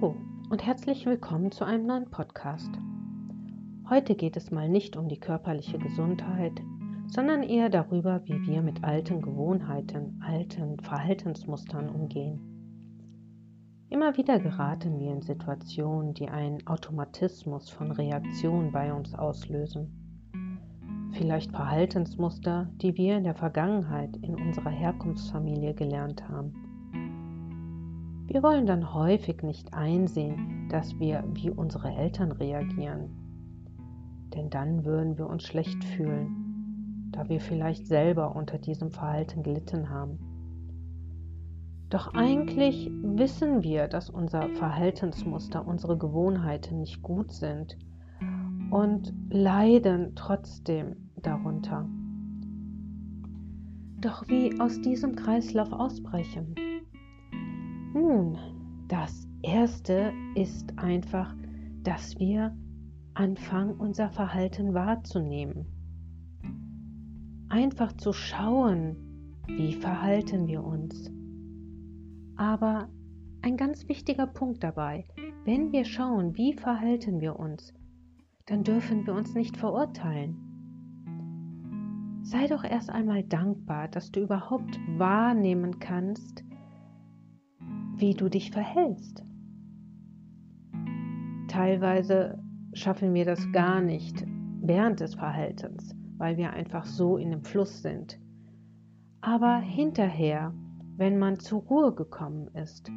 Hallo und herzlich willkommen zu einem neuen Podcast. Heute geht es mal nicht um die körperliche Gesundheit, sondern eher darüber, wie wir mit alten Gewohnheiten, alten Verhaltensmustern umgehen. Immer wieder geraten wir in Situationen, die einen Automatismus von Reaktionen bei uns auslösen. Vielleicht Verhaltensmuster, die wir in der Vergangenheit in unserer Herkunftsfamilie gelernt haben. Wir wollen dann häufig nicht einsehen, dass wir wie unsere Eltern reagieren. Denn dann würden wir uns schlecht fühlen, da wir vielleicht selber unter diesem Verhalten gelitten haben. Doch eigentlich wissen wir, dass unser Verhaltensmuster, unsere Gewohnheiten nicht gut sind und leiden trotzdem darunter. Doch wie aus diesem Kreislauf ausbrechen? Nun, das Erste ist einfach, dass wir anfangen, unser Verhalten wahrzunehmen. Einfach zu schauen, wie verhalten wir uns. Aber ein ganz wichtiger Punkt dabei, wenn wir schauen, wie verhalten wir uns, dann dürfen wir uns nicht verurteilen. Sei doch erst einmal dankbar, dass du überhaupt wahrnehmen kannst, wie du dich verhältst. Teilweise schaffen wir das gar nicht während des Verhaltens, weil wir einfach so in dem Fluss sind. Aber hinterher, wenn man zur Ruhe gekommen ist,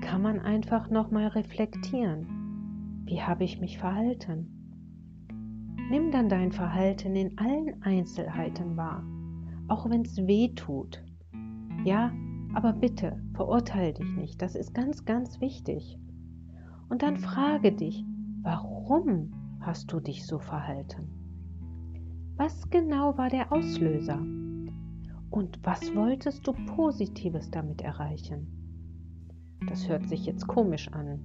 kann man einfach nochmal reflektieren. Wie habe ich mich verhalten? Nimm dann dein Verhalten in allen Einzelheiten wahr, auch wenn es weh tut. Ja, aber bitte, verurteile dich nicht. Das ist ganz, ganz wichtig. Und dann frage dich, warum hast du dich so verhalten? Was genau war der Auslöser? Und was wolltest du Positives damit erreichen? Das hört sich jetzt komisch an.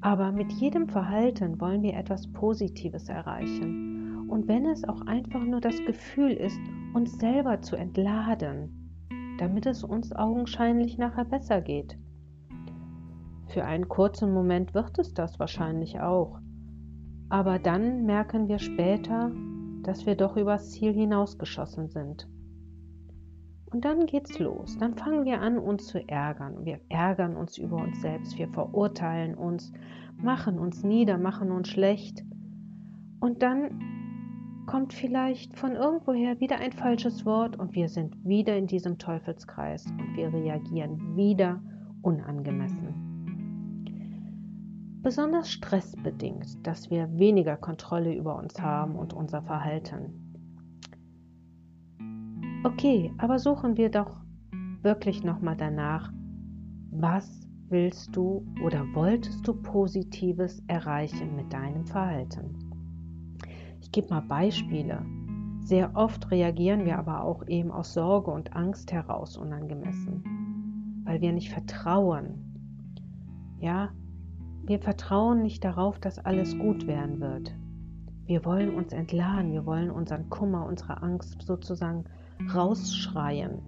Aber mit jedem Verhalten wollen wir etwas Positives erreichen. Und wenn es auch einfach nur das Gefühl ist, uns selber zu entladen, damit es uns augenscheinlich nachher besser geht. Für einen kurzen Moment wird es das wahrscheinlich auch, aber dann merken wir später, dass wir doch übers Ziel hinausgeschossen sind. Und dann geht's los. Dann fangen wir an, uns zu ärgern. Wir ärgern uns über uns selbst. Wir verurteilen uns, machen uns nieder, machen uns schlecht. Und dann kommt vielleicht von irgendwoher wieder ein falsches Wort und wir sind wieder in diesem Teufelskreis und wir reagieren wieder unangemessen. Besonders stressbedingt, dass wir weniger Kontrolle über uns haben und unser Verhalten. Okay, aber suchen wir doch wirklich nochmal danach, was willst du oder wolltest du Positives erreichen mit deinem Verhalten? Ich gebe mal Beispiele. Sehr oft reagieren wir aber auch eben aus Sorge und Angst heraus unangemessen, weil wir nicht vertrauen. Ja, wir vertrauen nicht darauf, dass alles gut werden wird. Wir wollen uns entladen, wir wollen unseren Kummer, unsere Angst sozusagen rausschreien.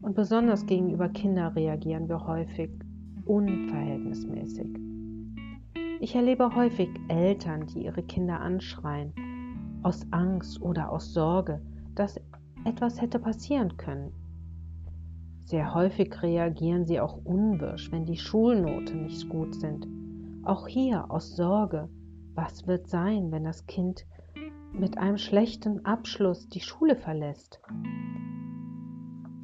Und besonders gegenüber Kindern reagieren wir häufig unverhältnismäßig. Ich erlebe häufig Eltern, die ihre Kinder anschreien, aus Angst oder aus Sorge, dass etwas hätte passieren können. Sehr häufig reagieren sie auch unwirsch, wenn die Schulnoten nicht gut sind. Auch hier aus Sorge, was wird sein, wenn das Kind mit einem schlechten Abschluss die Schule verlässt.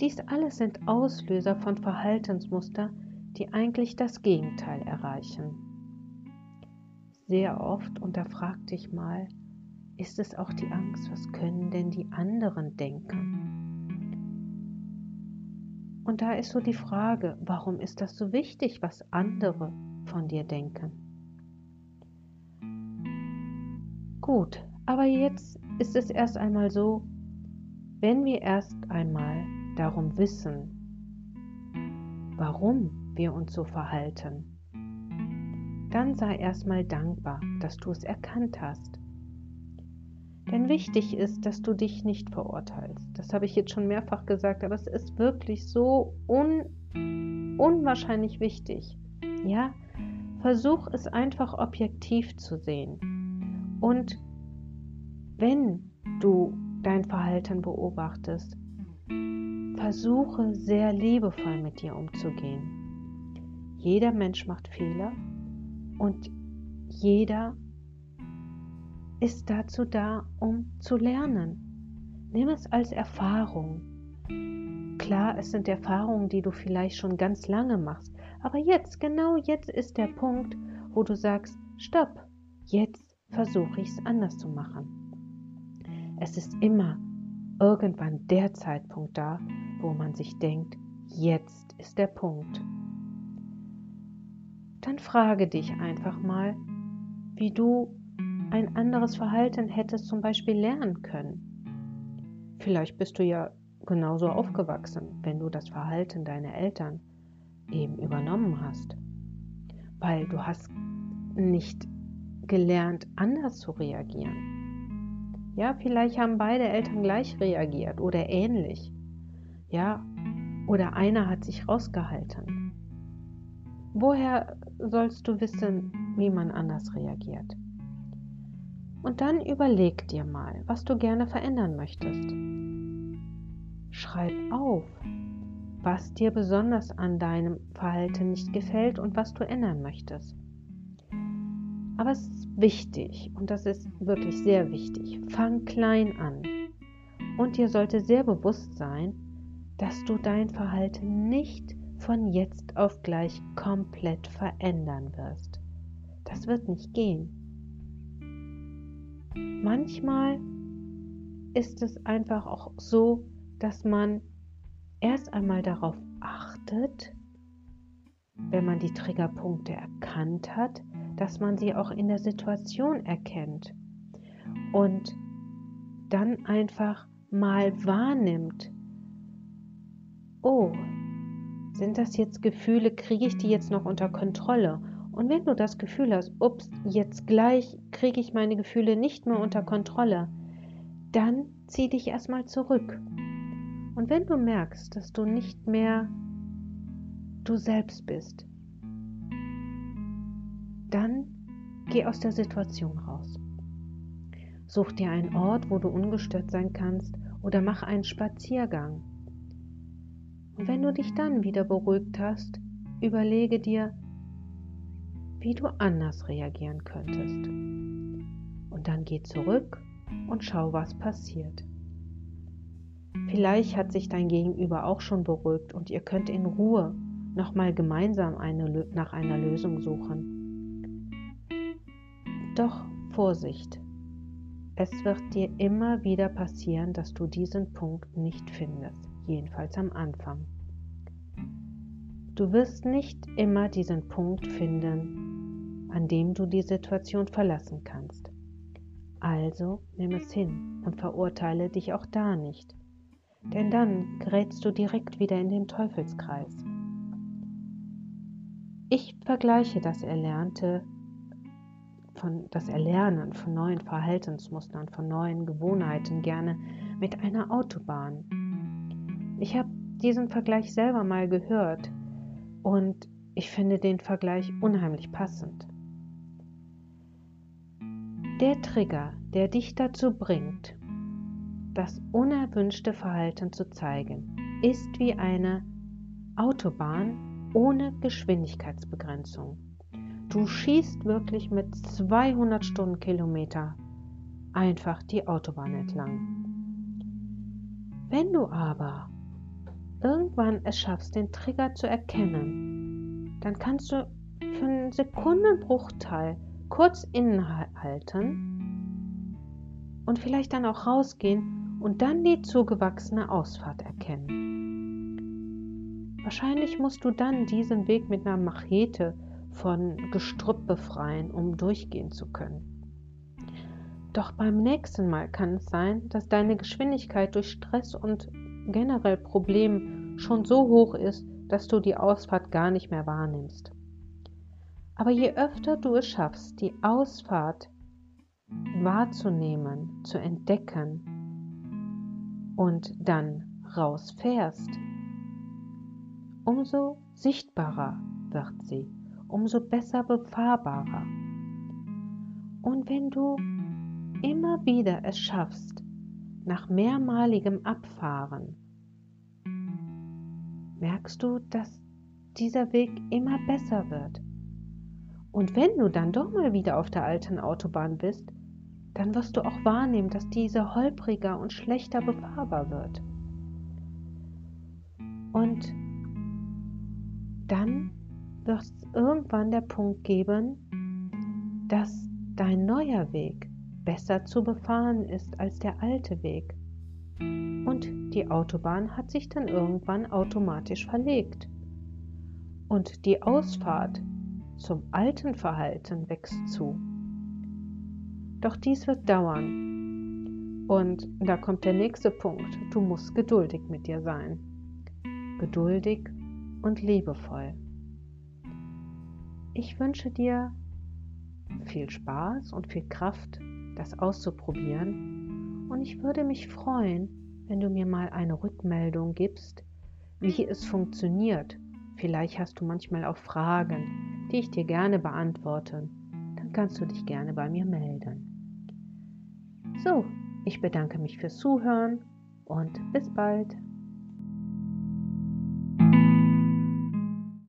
Dies alles sind Auslöser von Verhaltensmuster, die eigentlich das Gegenteil erreichen sehr oft, und da frag dich mal, ist es auch die Angst, was können denn die anderen denken? Und da ist so die Frage, warum ist das so wichtig, was andere von dir denken? Gut, aber jetzt ist es erst einmal so, wenn wir erst einmal darum wissen, warum wir uns so verhalten, dann sei erstmal dankbar, dass du es erkannt hast. Denn wichtig ist, dass du dich nicht verurteilst. Das habe ich jetzt schon mehrfach gesagt, aber es ist wirklich so un unwahrscheinlich wichtig, Ja, versuch es einfach objektiv zu sehen. Und wenn du dein Verhalten beobachtest, versuche sehr liebevoll mit dir umzugehen. Jeder Mensch macht Fehler und jeder ist dazu da, um zu lernen. Nimm es als Erfahrung. Klar, es sind Erfahrungen, die du vielleicht schon ganz lange machst, aber jetzt, genau jetzt ist der Punkt, wo du sagst, stopp, jetzt versuche ich es anders zu machen. Es ist immer irgendwann der Zeitpunkt da, wo man sich denkt, jetzt ist der Punkt. Dann frage dich einfach mal, wie du ein anderes Verhalten hättest zum Beispiel lernen können. Vielleicht bist du ja genauso aufgewachsen, wenn du das Verhalten deiner Eltern eben übernommen hast, weil du hast nicht gelernt, anders zu reagieren. Ja, vielleicht haben beide Eltern gleich reagiert oder ähnlich. Ja, oder einer hat sich rausgehalten. Woher sollst du wissen, wie man anders reagiert? Und dann überleg dir mal, was du gerne verändern möchtest. Schreib auf, was dir besonders an deinem Verhalten nicht gefällt und was du ändern möchtest. Aber es ist wichtig und das ist wirklich sehr wichtig. Fang klein an. Und dir sollte sehr bewusst sein, dass du dein Verhalten nicht von jetzt auf gleich komplett verändern wirst. Das wird nicht gehen. Manchmal ist es einfach auch so, dass man erst einmal darauf achtet, wenn man die Triggerpunkte erkannt hat, dass man sie auch in der Situation erkennt und dann einfach mal wahrnimmt, oh, sind das jetzt Gefühle, kriege ich die jetzt noch unter Kontrolle? Und wenn du das Gefühl hast, ups, jetzt gleich kriege ich meine Gefühle nicht mehr unter Kontrolle, dann zieh dich erstmal zurück. Und wenn du merkst, dass du nicht mehr du selbst bist, dann geh aus der Situation raus. Such dir einen Ort, wo du ungestört sein kannst oder mach einen Spaziergang. Und wenn du dich dann wieder beruhigt hast, überlege dir, wie du anders reagieren könntest. Und dann geh zurück und schau, was passiert. Vielleicht hat sich dein Gegenüber auch schon beruhigt und ihr könnt in Ruhe nochmal gemeinsam eine, nach einer Lösung suchen. Doch Vorsicht, es wird dir immer wieder passieren, dass du diesen Punkt nicht findest, jedenfalls am Anfang. Du wirst nicht immer diesen Punkt finden, an dem du die Situation verlassen kannst. Also nimm es hin und verurteile dich auch da nicht, denn dann gerätst du direkt wieder in den Teufelskreis. Ich vergleiche das Erlernte von das Erlernen von neuen Verhaltensmustern, von neuen Gewohnheiten gerne mit einer Autobahn. Ich habe diesen Vergleich selber mal gehört und ich finde den Vergleich unheimlich passend. Der Trigger, der dich dazu bringt, das unerwünschte Verhalten zu zeigen, ist wie eine Autobahn ohne Geschwindigkeitsbegrenzung. Du schießt wirklich mit 200 Stundenkilometer einfach die Autobahn entlang. Wenn du aber irgendwann es schaffst, den Trigger zu erkennen, dann kannst du für einen Sekundenbruchteil kurz innehalten und vielleicht dann auch rausgehen und dann die zugewachsene Ausfahrt erkennen. Wahrscheinlich musst du dann diesen Weg mit einer Machete von Gestrüpp befreien, um durchgehen zu können. Doch beim nächsten Mal kann es sein, dass deine Geschwindigkeit durch Stress und generell Problemen schon so hoch ist, dass du die Ausfahrt gar nicht mehr wahrnimmst. Aber je öfter du es schaffst, die Ausfahrt wahrzunehmen, zu entdecken und dann rausfährst, umso sichtbarer wird sie umso besser befahrbarer. Und wenn du immer wieder es schaffst, nach mehrmaligem Abfahren, merkst du, dass dieser Weg immer besser wird. Und wenn du dann doch mal wieder auf der alten Autobahn bist, dann wirst du auch wahrnehmen, dass diese holpriger und schlechter befahrbar wird. Und dann wird es irgendwann der Punkt geben, dass dein neuer Weg besser zu befahren ist als der alte Weg. Und die Autobahn hat sich dann irgendwann automatisch verlegt. Und die Ausfahrt zum alten Verhalten wächst zu. Doch dies wird dauern. Und da kommt der nächste Punkt. Du musst geduldig mit dir sein. Geduldig und liebevoll. Ich wünsche dir viel Spaß und viel Kraft, das auszuprobieren. Und ich würde mich freuen, wenn du mir mal eine Rückmeldung gibst, wie es funktioniert. Vielleicht hast du manchmal auch Fragen, die ich dir gerne beantworte. Dann kannst du dich gerne bei mir melden. So, ich bedanke mich fürs Zuhören und bis bald.